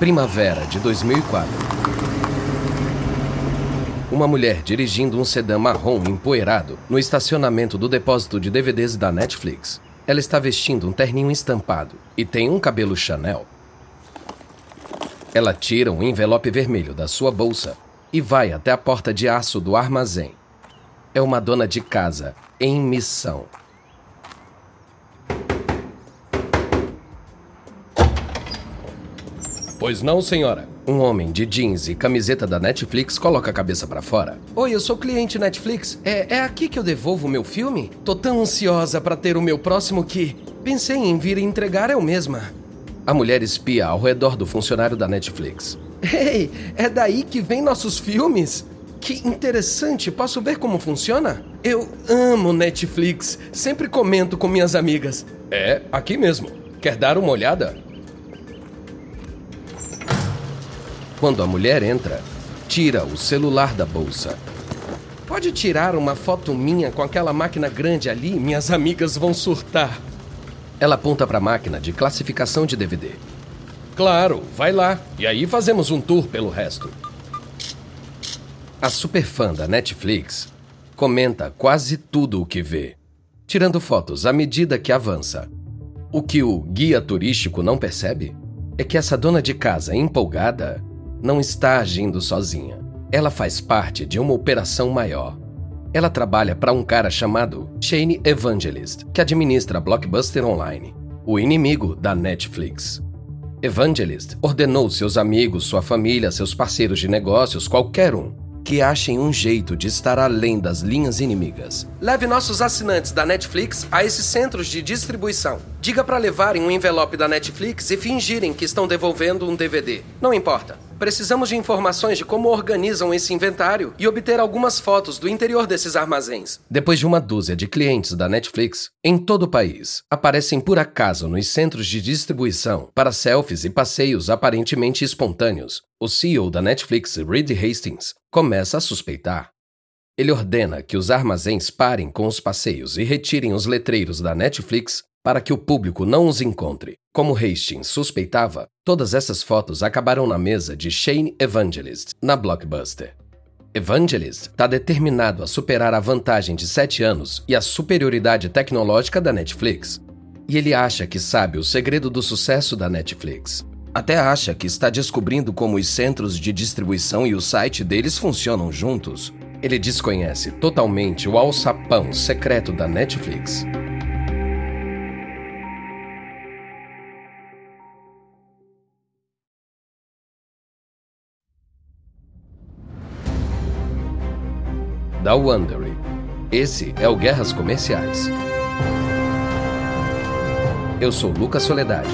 Primavera de 2004. Uma mulher dirigindo um sedã marrom empoeirado no estacionamento do depósito de DVDs da Netflix. Ela está vestindo um terninho estampado e tem um cabelo Chanel. Ela tira um envelope vermelho da sua bolsa e vai até a porta de aço do armazém. É uma dona de casa em missão. Pois não, senhora. Um homem de jeans e camiseta da Netflix coloca a cabeça para fora. Oi, eu sou cliente Netflix. É, é aqui que eu devolvo o meu filme? Tô tão ansiosa para ter o meu próximo que pensei em vir entregar eu mesma. A mulher espia ao redor do funcionário da Netflix. Ei, é daí que vem nossos filmes? Que interessante, posso ver como funciona? Eu amo Netflix, sempre comento com minhas amigas. É, aqui mesmo. Quer dar uma olhada? Quando a mulher entra, tira o celular da bolsa. Pode tirar uma foto minha com aquela máquina grande ali? Minhas amigas vão surtar. Ela aponta para a máquina de classificação de DVD. Claro, vai lá. E aí fazemos um tour pelo resto. A superfã da Netflix comenta quase tudo o que vê, tirando fotos à medida que avança. O que o guia turístico não percebe é que essa dona de casa empolgada não está agindo sozinha. Ela faz parte de uma operação maior. Ela trabalha para um cara chamado Shane Evangelist, que administra Blockbuster Online, o inimigo da Netflix. Evangelist ordenou seus amigos, sua família, seus parceiros de negócios, qualquer um, que achem um jeito de estar além das linhas inimigas. Leve nossos assinantes da Netflix a esses centros de distribuição. Diga para levarem um envelope da Netflix e fingirem que estão devolvendo um DVD. Não importa. Precisamos de informações de como organizam esse inventário e obter algumas fotos do interior desses armazéns. Depois de uma dúzia de clientes da Netflix, em todo o país, aparecem por acaso nos centros de distribuição para selfies e passeios aparentemente espontâneos. O CEO da Netflix, Reed Hastings, começa a suspeitar. Ele ordena que os armazéns parem com os passeios e retirem os letreiros da Netflix para que o público não os encontre. Como Hastings suspeitava, todas essas fotos acabaram na mesa de Shane Evangelist, na Blockbuster. Evangelist está determinado a superar a vantagem de 7 anos e a superioridade tecnológica da Netflix. E ele acha que sabe o segredo do sucesso da Netflix. Até acha que está descobrindo como os centros de distribuição e o site deles funcionam juntos. Ele desconhece totalmente o alçapão secreto da Netflix. Da Wondery. Esse é o Guerras Comerciais. Eu sou Lucas Soledade.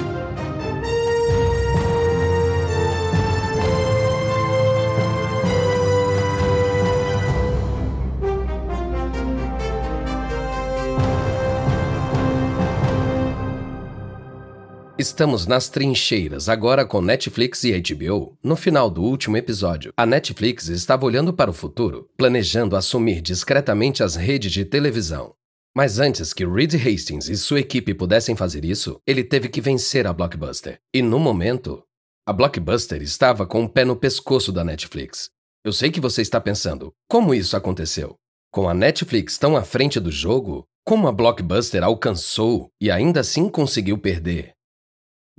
Estamos nas trincheiras, agora com Netflix e HBO. No final do último episódio, a Netflix estava olhando para o futuro, planejando assumir discretamente as redes de televisão. Mas antes que Reed Hastings e sua equipe pudessem fazer isso, ele teve que vencer a Blockbuster. E no momento, a Blockbuster estava com o pé no pescoço da Netflix. Eu sei que você está pensando, como isso aconteceu? Com a Netflix tão à frente do jogo, como a Blockbuster alcançou e ainda assim conseguiu perder?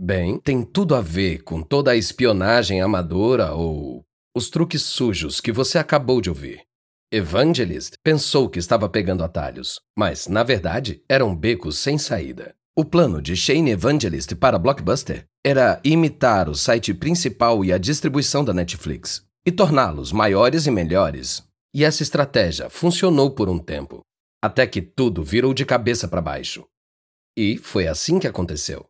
Bem, tem tudo a ver com toda a espionagem amadora ou os truques sujos que você acabou de ouvir. Evangelist pensou que estava pegando atalhos, mas, na verdade, eram becos sem saída. O plano de Shane Evangelist para Blockbuster era imitar o site principal e a distribuição da Netflix e torná-los maiores e melhores. E essa estratégia funcionou por um tempo, até que tudo virou de cabeça para baixo. E foi assim que aconteceu.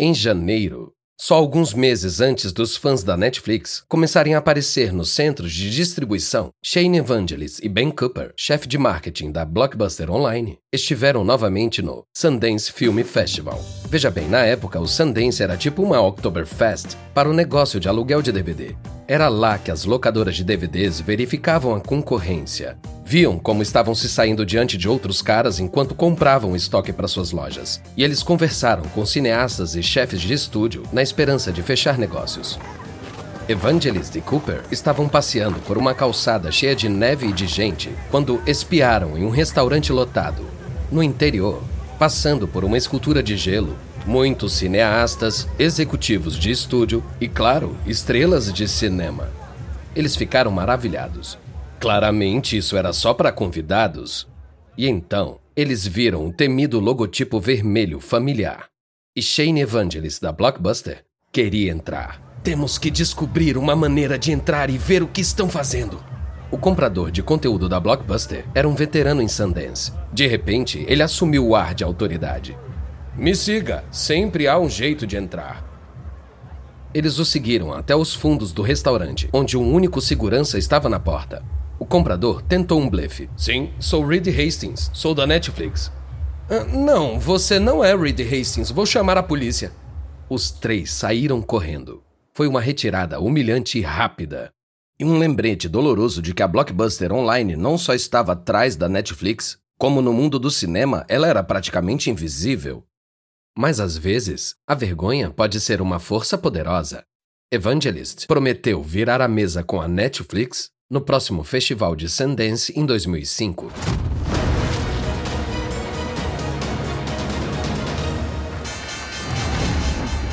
Em janeiro, só alguns meses antes dos fãs da Netflix começarem a aparecer nos centros de distribuição, Shane Evangelist e Ben Cooper, chefe de marketing da Blockbuster Online, estiveram novamente no Sundance Film Festival. Veja bem, na época o Sundance era tipo uma Oktoberfest para o negócio de aluguel de DVD. Era lá que as locadoras de DVDs verificavam a concorrência Viam como estavam se saindo diante de outros caras enquanto compravam estoque para suas lojas. E eles conversaram com cineastas e chefes de estúdio na esperança de fechar negócios. Evangelist e Cooper estavam passeando por uma calçada cheia de neve e de gente quando espiaram em um restaurante lotado. No interior, passando por uma escultura de gelo, muitos cineastas, executivos de estúdio e, claro, estrelas de cinema. Eles ficaram maravilhados. Claramente isso era só para convidados. E então, eles viram o temido logotipo vermelho familiar. E Shane Evangelist da Blockbuster queria entrar. Temos que descobrir uma maneira de entrar e ver o que estão fazendo. O comprador de conteúdo da Blockbuster era um veterano em Sundance. De repente, ele assumiu o ar de autoridade. Me siga, sempre há um jeito de entrar. Eles o seguiram até os fundos do restaurante, onde um único segurança estava na porta. O comprador tentou um blefe. Sim, sou Reed Hastings, sou da Netflix. Ah, não, você não é Reed Hastings, vou chamar a polícia. Os três saíram correndo. Foi uma retirada humilhante e rápida. E um lembrete doloroso de que a Blockbuster Online não só estava atrás da Netflix, como no mundo do cinema ela era praticamente invisível. Mas às vezes, a vergonha pode ser uma força poderosa. Evangelist prometeu virar a mesa com a Netflix no próximo Festival de Sundance em 2005.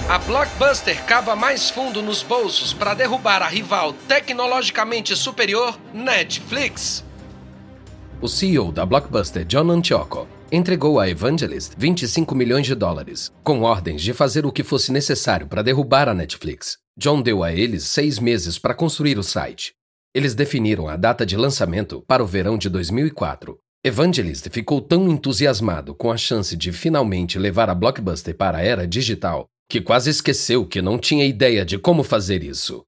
A Blockbuster cava mais fundo nos bolsos para derrubar a rival tecnologicamente superior Netflix. O CEO da Blockbuster, John Antioco, entregou a Evangelist 25 milhões de dólares, com ordens de fazer o que fosse necessário para derrubar a Netflix. John deu a eles seis meses para construir o site. Eles definiram a data de lançamento para o verão de 2004. Evangelist ficou tão entusiasmado com a chance de finalmente levar a Blockbuster para a era digital que quase esqueceu que não tinha ideia de como fazer isso.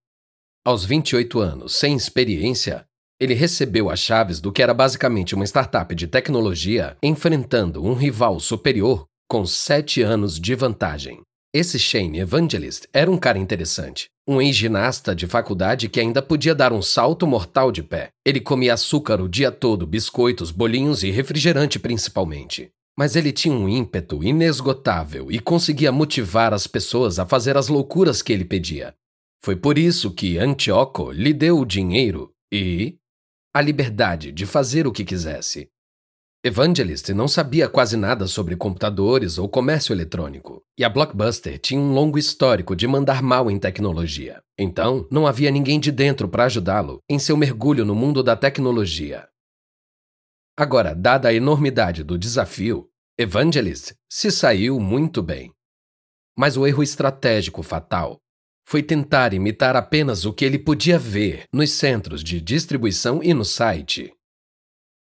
Aos 28 anos, sem experiência, ele recebeu as chaves do que era basicamente uma startup de tecnologia enfrentando um rival superior com sete anos de vantagem. Esse Shane Evangelist era um cara interessante, um ex-ginasta de faculdade que ainda podia dar um salto mortal de pé. Ele comia açúcar o dia todo, biscoitos, bolinhos e refrigerante principalmente. Mas ele tinha um ímpeto inesgotável e conseguia motivar as pessoas a fazer as loucuras que ele pedia. Foi por isso que Antioco lhe deu o dinheiro e a liberdade de fazer o que quisesse. Evangelist não sabia quase nada sobre computadores ou comércio eletrônico, e a Blockbuster tinha um longo histórico de mandar mal em tecnologia. Então, não havia ninguém de dentro para ajudá-lo em seu mergulho no mundo da tecnologia. Agora, dada a enormidade do desafio, Evangelist se saiu muito bem. Mas o erro estratégico fatal foi tentar imitar apenas o que ele podia ver nos centros de distribuição e no site.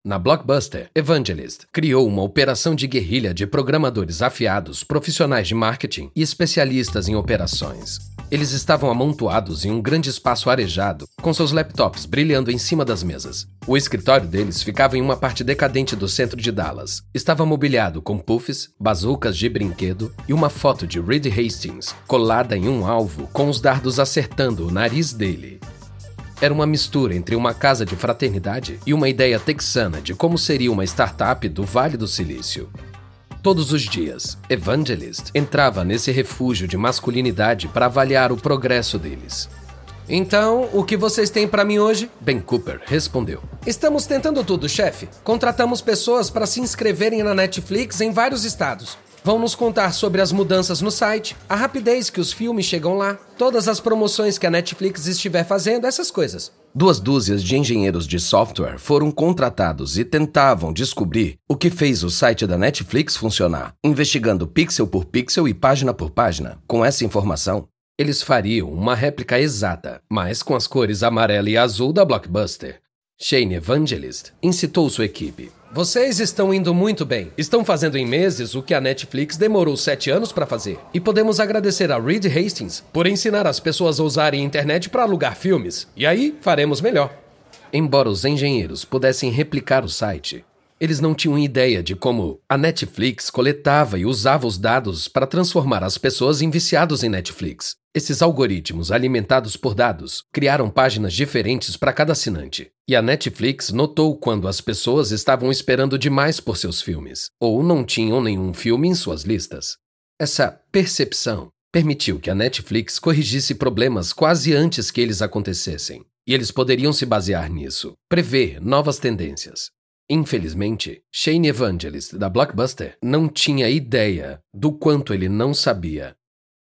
Na Blockbuster, Evangelist criou uma operação de guerrilha de programadores afiados, profissionais de marketing e especialistas em operações. Eles estavam amontoados em um grande espaço arejado, com seus laptops brilhando em cima das mesas. O escritório deles ficava em uma parte decadente do centro de Dallas. Estava mobiliado com puffs, bazucas de brinquedo e uma foto de Reed Hastings colada em um alvo com os dardos acertando o nariz dele. Era uma mistura entre uma casa de fraternidade e uma ideia texana de como seria uma startup do Vale do Silício. Todos os dias, Evangelist entrava nesse refúgio de masculinidade para avaliar o progresso deles. Então, o que vocês têm para mim hoje? Ben Cooper respondeu. Estamos tentando tudo, chefe. Contratamos pessoas para se inscreverem na Netflix em vários estados. Vão nos contar sobre as mudanças no site, a rapidez que os filmes chegam lá, todas as promoções que a Netflix estiver fazendo, essas coisas. Duas dúzias de engenheiros de software foram contratados e tentavam descobrir o que fez o site da Netflix funcionar, investigando pixel por pixel e página por página. Com essa informação, eles fariam uma réplica exata, mas com as cores amarela e azul da Blockbuster. Shane Evangelist incitou sua equipe. Vocês estão indo muito bem. Estão fazendo em meses o que a Netflix demorou sete anos para fazer. E podemos agradecer a Reed Hastings por ensinar as pessoas a usarem a internet para alugar filmes. E aí faremos melhor. Embora os engenheiros pudessem replicar o site, eles não tinham ideia de como a Netflix coletava e usava os dados para transformar as pessoas em viciados em Netflix. Esses algoritmos, alimentados por dados, criaram páginas diferentes para cada assinante. E a Netflix notou quando as pessoas estavam esperando demais por seus filmes, ou não tinham nenhum filme em suas listas. Essa percepção permitiu que a Netflix corrigisse problemas quase antes que eles acontecessem, e eles poderiam se basear nisso, prever novas tendências. Infelizmente, Shane Evangelist, da Blockbuster, não tinha ideia do quanto ele não sabia.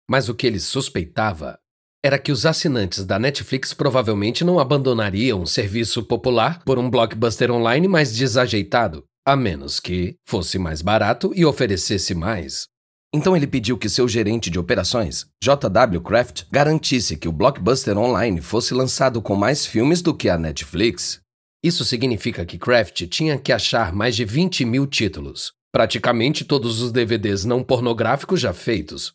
Mas o que ele suspeitava era que os assinantes da Netflix provavelmente não abandonariam um serviço popular por um blockbuster online mais desajeitado, a menos que fosse mais barato e oferecesse mais. Então ele pediu que seu gerente de operações, J.W. Kraft, garantisse que o blockbuster online fosse lançado com mais filmes do que a Netflix. Isso significa que Kraft tinha que achar mais de 20 mil títulos, praticamente todos os DVDs não pornográficos já feitos,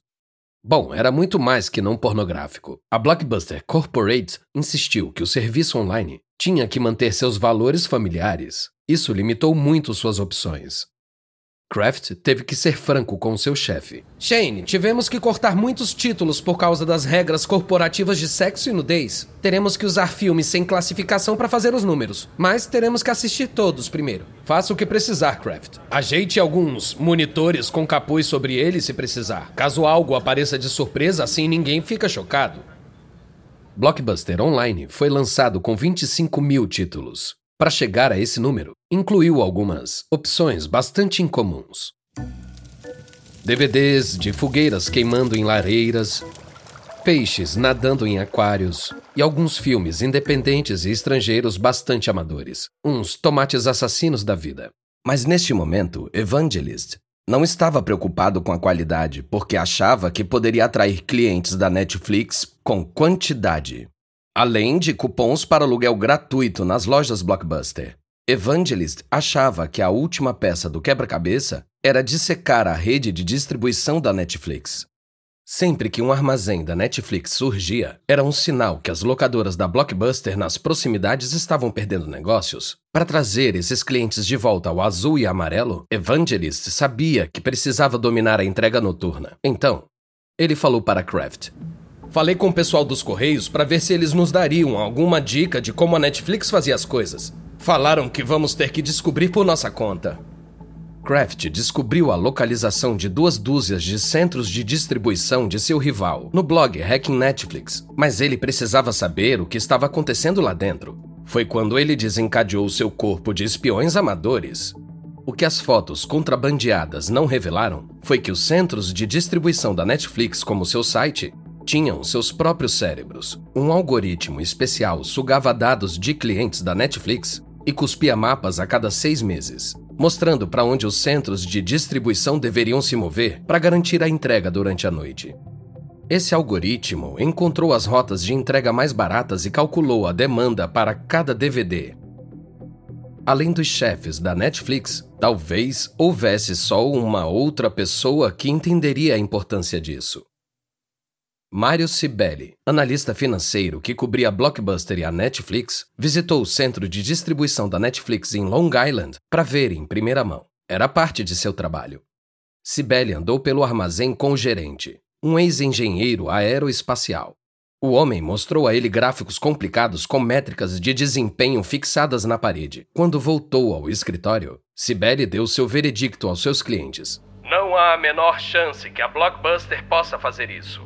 Bom, era muito mais que não pornográfico. A Blockbuster Corporate insistiu que o serviço online tinha que manter seus valores familiares. Isso limitou muito suas opções. Kraft teve que ser franco com seu chefe. Shane, tivemos que cortar muitos títulos por causa das regras corporativas de sexo e nudez. Teremos que usar filmes sem classificação para fazer os números, mas teremos que assistir todos primeiro. Faça o que precisar, Kraft. Ajeite alguns monitores com capuz sobre eles se precisar. Caso algo apareça de surpresa, assim ninguém fica chocado. Blockbuster Online foi lançado com 25 mil títulos. Para chegar a esse número, incluiu algumas opções bastante incomuns. DVDs de fogueiras queimando em lareiras, peixes nadando em aquários e alguns filmes independentes e estrangeiros bastante amadores, uns tomates assassinos da vida. Mas neste momento, Evangelist não estava preocupado com a qualidade porque achava que poderia atrair clientes da Netflix com quantidade além de cupons para aluguel gratuito nas lojas Blockbuster. Evangelist achava que a última peça do quebra-cabeça era dissecar a rede de distribuição da Netflix. Sempre que um armazém da Netflix surgia, era um sinal que as locadoras da Blockbuster nas proximidades estavam perdendo negócios. Para trazer esses clientes de volta ao azul e amarelo, Evangelist sabia que precisava dominar a entrega noturna. Então, ele falou para Kraft: Falei com o pessoal dos Correios para ver se eles nos dariam alguma dica de como a Netflix fazia as coisas. Falaram que vamos ter que descobrir por nossa conta. Kraft descobriu a localização de duas dúzias de centros de distribuição de seu rival no blog Hacking Netflix, mas ele precisava saber o que estava acontecendo lá dentro. Foi quando ele desencadeou seu corpo de espiões amadores. O que as fotos contrabandeadas não revelaram foi que os centros de distribuição da Netflix, como seu site, tinham seus próprios cérebros. Um algoritmo especial sugava dados de clientes da Netflix e cuspia mapas a cada seis meses, mostrando para onde os centros de distribuição deveriam se mover para garantir a entrega durante a noite. Esse algoritmo encontrou as rotas de entrega mais baratas e calculou a demanda para cada DVD. Além dos chefes da Netflix, talvez houvesse só uma outra pessoa que entenderia a importância disso. Mário Sibeli, analista financeiro que cobria a Blockbuster e a Netflix, visitou o centro de distribuição da Netflix em Long Island para ver em primeira mão. Era parte de seu trabalho. Sibeli andou pelo armazém com o gerente, um ex-engenheiro aeroespacial. O homem mostrou a ele gráficos complicados com métricas de desempenho fixadas na parede. Quando voltou ao escritório, Sibeli deu seu veredicto aos seus clientes. Não há a menor chance que a Blockbuster possa fazer isso.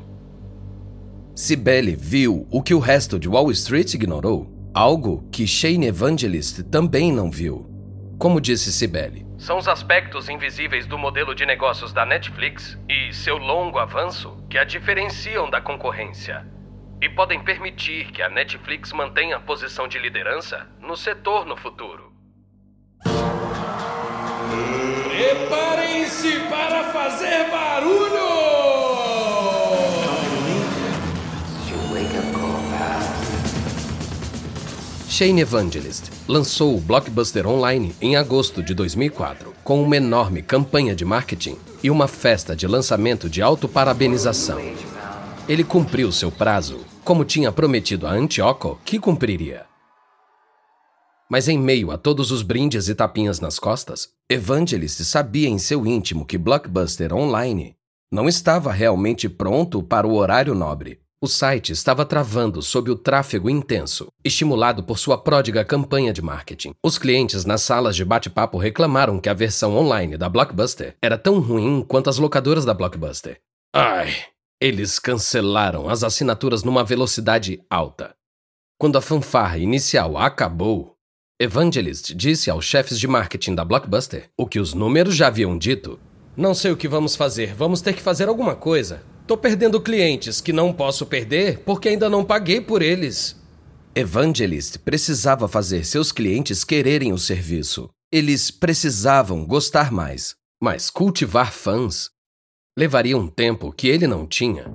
Cibele viu o que o resto de Wall Street ignorou, algo que Shane Evangelist também não viu. Como disse Cibele, são os aspectos invisíveis do modelo de negócios da Netflix e seu longo avanço que a diferenciam da concorrência e podem permitir que a Netflix mantenha a posição de liderança no setor no futuro. Preparem-se para fazer barulho! Shane Evangelist lançou o Blockbuster Online em agosto de 2004, com uma enorme campanha de marketing e uma festa de lançamento de autoparabenização. Ele cumpriu seu prazo, como tinha prometido a Antioco que cumpriria. Mas em meio a todos os brindes e tapinhas nas costas, Evangelist sabia em seu íntimo que Blockbuster Online não estava realmente pronto para o horário nobre. O site estava travando sob o tráfego intenso, estimulado por sua pródiga campanha de marketing. Os clientes nas salas de bate-papo reclamaram que a versão online da Blockbuster era tão ruim quanto as locadoras da Blockbuster. Ai, Eles cancelaram as assinaturas numa velocidade alta. Quando a fanfarra inicial acabou, Evangelist disse aos chefes de marketing da Blockbuster o que os números já haviam dito. Não sei o que vamos fazer, vamos ter que fazer alguma coisa. Tô perdendo clientes que não posso perder porque ainda não paguei por eles. Evangelist precisava fazer seus clientes quererem o serviço. Eles precisavam gostar mais. Mas cultivar fãs levaria um tempo que ele não tinha.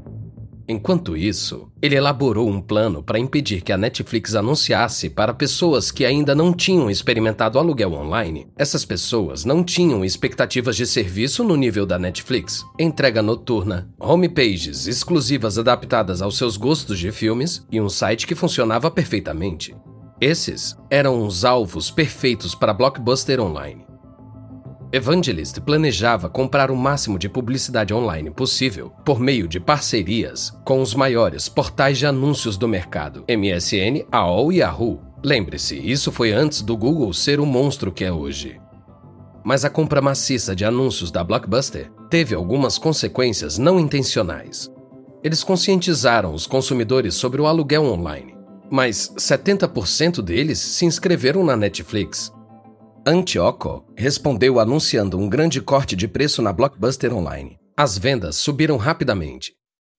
Enquanto isso, ele elaborou um plano para impedir que a Netflix anunciasse para pessoas que ainda não tinham experimentado aluguel online. Essas pessoas não tinham expectativas de serviço no nível da Netflix. Entrega noturna, homepages exclusivas adaptadas aos seus gostos de filmes e um site que funcionava perfeitamente. Esses eram os alvos perfeitos para Blockbuster Online. Evangelist planejava comprar o máximo de publicidade online possível por meio de parcerias com os maiores portais de anúncios do mercado, MSN, AOL e Yahoo. Lembre-se, isso foi antes do Google ser o monstro que é hoje. Mas a compra maciça de anúncios da Blockbuster teve algumas consequências não intencionais. Eles conscientizaram os consumidores sobre o aluguel online, mas 70% deles se inscreveram na Netflix Antioco respondeu anunciando um grande corte de preço na Blockbuster Online. As vendas subiram rapidamente.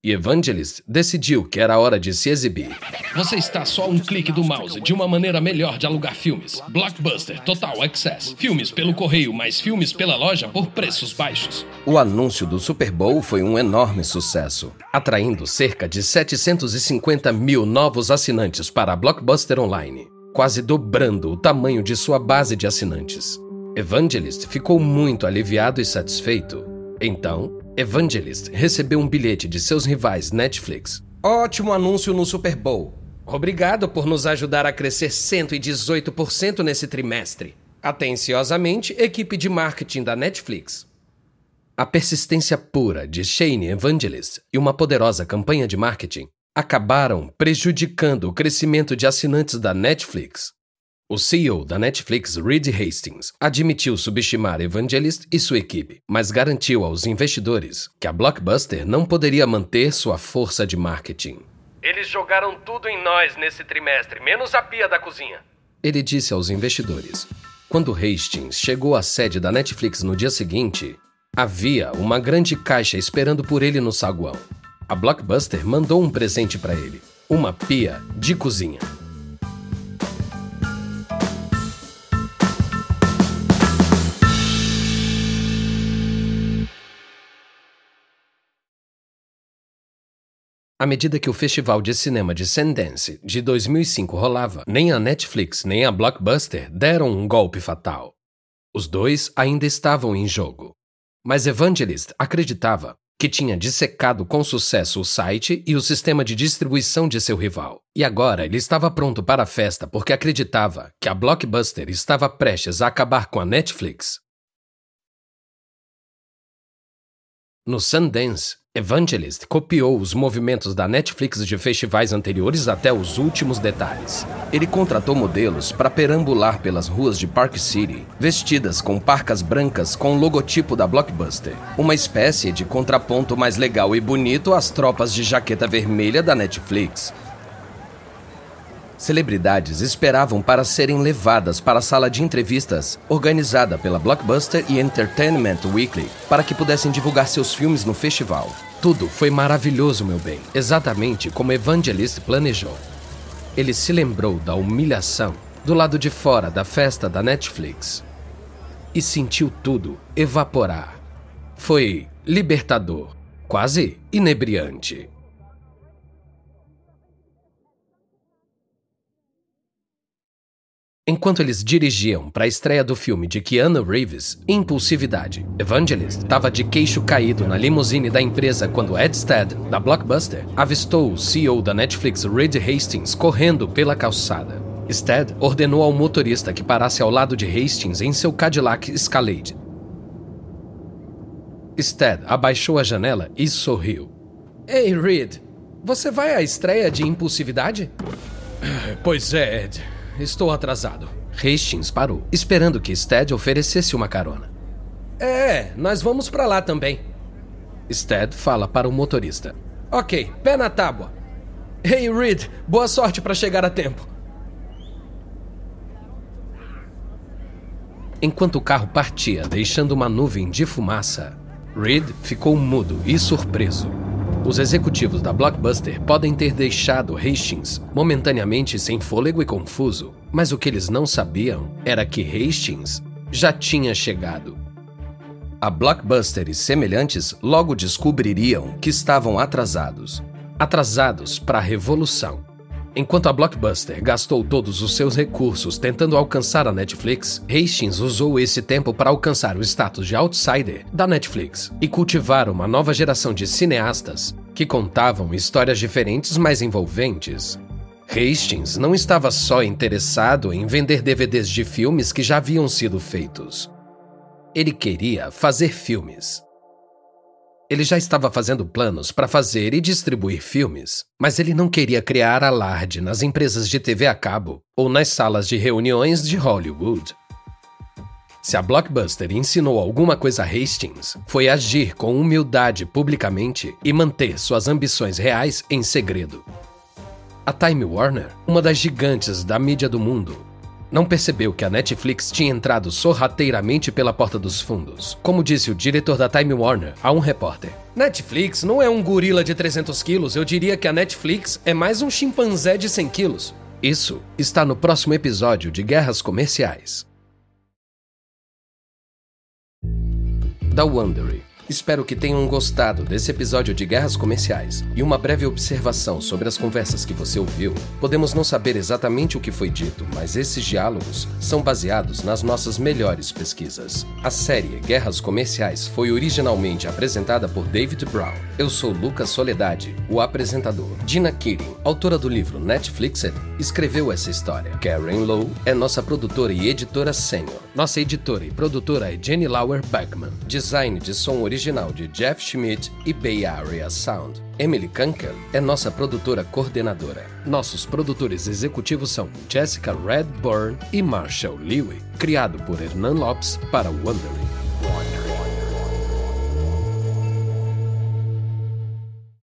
E Evangelist decidiu que era hora de se exibir. Você está só a um clique do mouse de uma maneira melhor de alugar filmes. Blockbuster Total Access. Filmes pelo correio, mais filmes pela loja por preços baixos. O anúncio do Super Bowl foi um enorme sucesso, atraindo cerca de 750 mil novos assinantes para a Blockbuster Online quase dobrando o tamanho de sua base de assinantes. Evangelist ficou muito aliviado e satisfeito. Então, Evangelist recebeu um bilhete de seus rivais Netflix. Ótimo anúncio no Super Bowl. Obrigado por nos ajudar a crescer 118% nesse trimestre. Atenciosamente, equipe de marketing da Netflix. A persistência pura de Shane Evangelist e uma poderosa campanha de marketing acabaram prejudicando o crescimento de assinantes da Netflix. O CEO da Netflix, Reed Hastings, admitiu subestimar Evangelist e sua equipe, mas garantiu aos investidores que a Blockbuster não poderia manter sua força de marketing. Eles jogaram tudo em nós nesse trimestre, menos a pia da cozinha. Ele disse aos investidores. Quando Hastings chegou à sede da Netflix no dia seguinte, havia uma grande caixa esperando por ele no saguão. A Blockbuster mandou um presente para ele: uma pia de cozinha. À medida que o Festival de Cinema de Sundance de 2005 rolava, nem a Netflix nem a Blockbuster deram um golpe fatal. Os dois ainda estavam em jogo. Mas Evangelist acreditava que tinha dissecado com sucesso o site e o sistema de distribuição de seu rival. E agora ele estava pronto para a festa porque acreditava que a Blockbuster estava prestes a acabar com a Netflix. No Sundance, Evangelist copiou os movimentos da Netflix de festivais anteriores até os últimos detalhes. Ele contratou modelos para perambular pelas ruas de Park City, vestidas com parcas brancas com o logotipo da Blockbuster, uma espécie de contraponto mais legal e bonito às tropas de jaqueta vermelha da Netflix. Celebridades esperavam para serem levadas para a sala de entrevistas organizada pela Blockbuster e Entertainment Weekly para que pudessem divulgar seus filmes no festival. Tudo foi maravilhoso, meu bem, exatamente como Evangelist planejou. Ele se lembrou da humilhação do lado de fora da festa da Netflix e sentiu tudo evaporar. Foi libertador, quase inebriante. Enquanto eles dirigiam para a estreia do filme de Keanu Reeves, Impulsividade, Evangelist estava de queixo caído na limusine da empresa quando Ed Stead, da Blockbuster, avistou o CEO da Netflix, Reed Hastings, correndo pela calçada. Stead ordenou ao motorista que parasse ao lado de Hastings em seu Cadillac Escalade. Stead abaixou a janela e sorriu. Ei, Reed, você vai à estreia de Impulsividade? Pois é, Ed. Estou atrasado. Hastings parou, esperando que Stead oferecesse uma carona. É, nós vamos para lá também. Stead fala para o motorista. Ok, pé na tábua. Hey, Reed, boa sorte para chegar a tempo. Enquanto o carro partia, deixando uma nuvem de fumaça, Reed ficou mudo e surpreso. Os executivos da Blockbuster podem ter deixado Hastings momentaneamente sem fôlego e confuso, mas o que eles não sabiam era que Hastings já tinha chegado. A Blockbuster e semelhantes logo descobririam que estavam atrasados atrasados para a revolução. Enquanto a Blockbuster gastou todos os seus recursos tentando alcançar a Netflix, Hastings usou esse tempo para alcançar o status de outsider da Netflix e cultivar uma nova geração de cineastas que contavam histórias diferentes mais envolventes. Hastings não estava só interessado em vender DVDs de filmes que já haviam sido feitos. Ele queria fazer filmes. Ele já estava fazendo planos para fazer e distribuir filmes, mas ele não queria criar alarde nas empresas de TV a cabo ou nas salas de reuniões de Hollywood. Se a Blockbuster ensinou alguma coisa a Hastings, foi agir com humildade publicamente e manter suas ambições reais em segredo. A Time Warner, uma das gigantes da mídia do mundo, não percebeu que a Netflix tinha entrado sorrateiramente pela porta dos fundos, como disse o diretor da Time Warner a um repórter. Netflix não é um gorila de 300 quilos, eu diria que a Netflix é mais um chimpanzé de 100 quilos. Isso está no próximo episódio de Guerras Comerciais. Da Wondery. Espero que tenham gostado desse episódio de Guerras Comerciais e uma breve observação sobre as conversas que você ouviu. Podemos não saber exatamente o que foi dito, mas esses diálogos são baseados nas nossas melhores pesquisas. A série Guerras Comerciais foi originalmente apresentada por David Brown. Eu sou Lucas Soledade, o apresentador. Dina Keating, autora do livro Netflixed, escreveu essa história. Karen Lowe é nossa produtora e editora sênior. Nossa editora e produtora é Jenny Lauer Beckman. Design de som original original de Jeff Schmidt e Bay Area Sound. Emily Kunkel é nossa produtora coordenadora. Nossos produtores executivos são Jessica Redburn e Marshall Lewy, criado por Hernan Lopes para Wondering.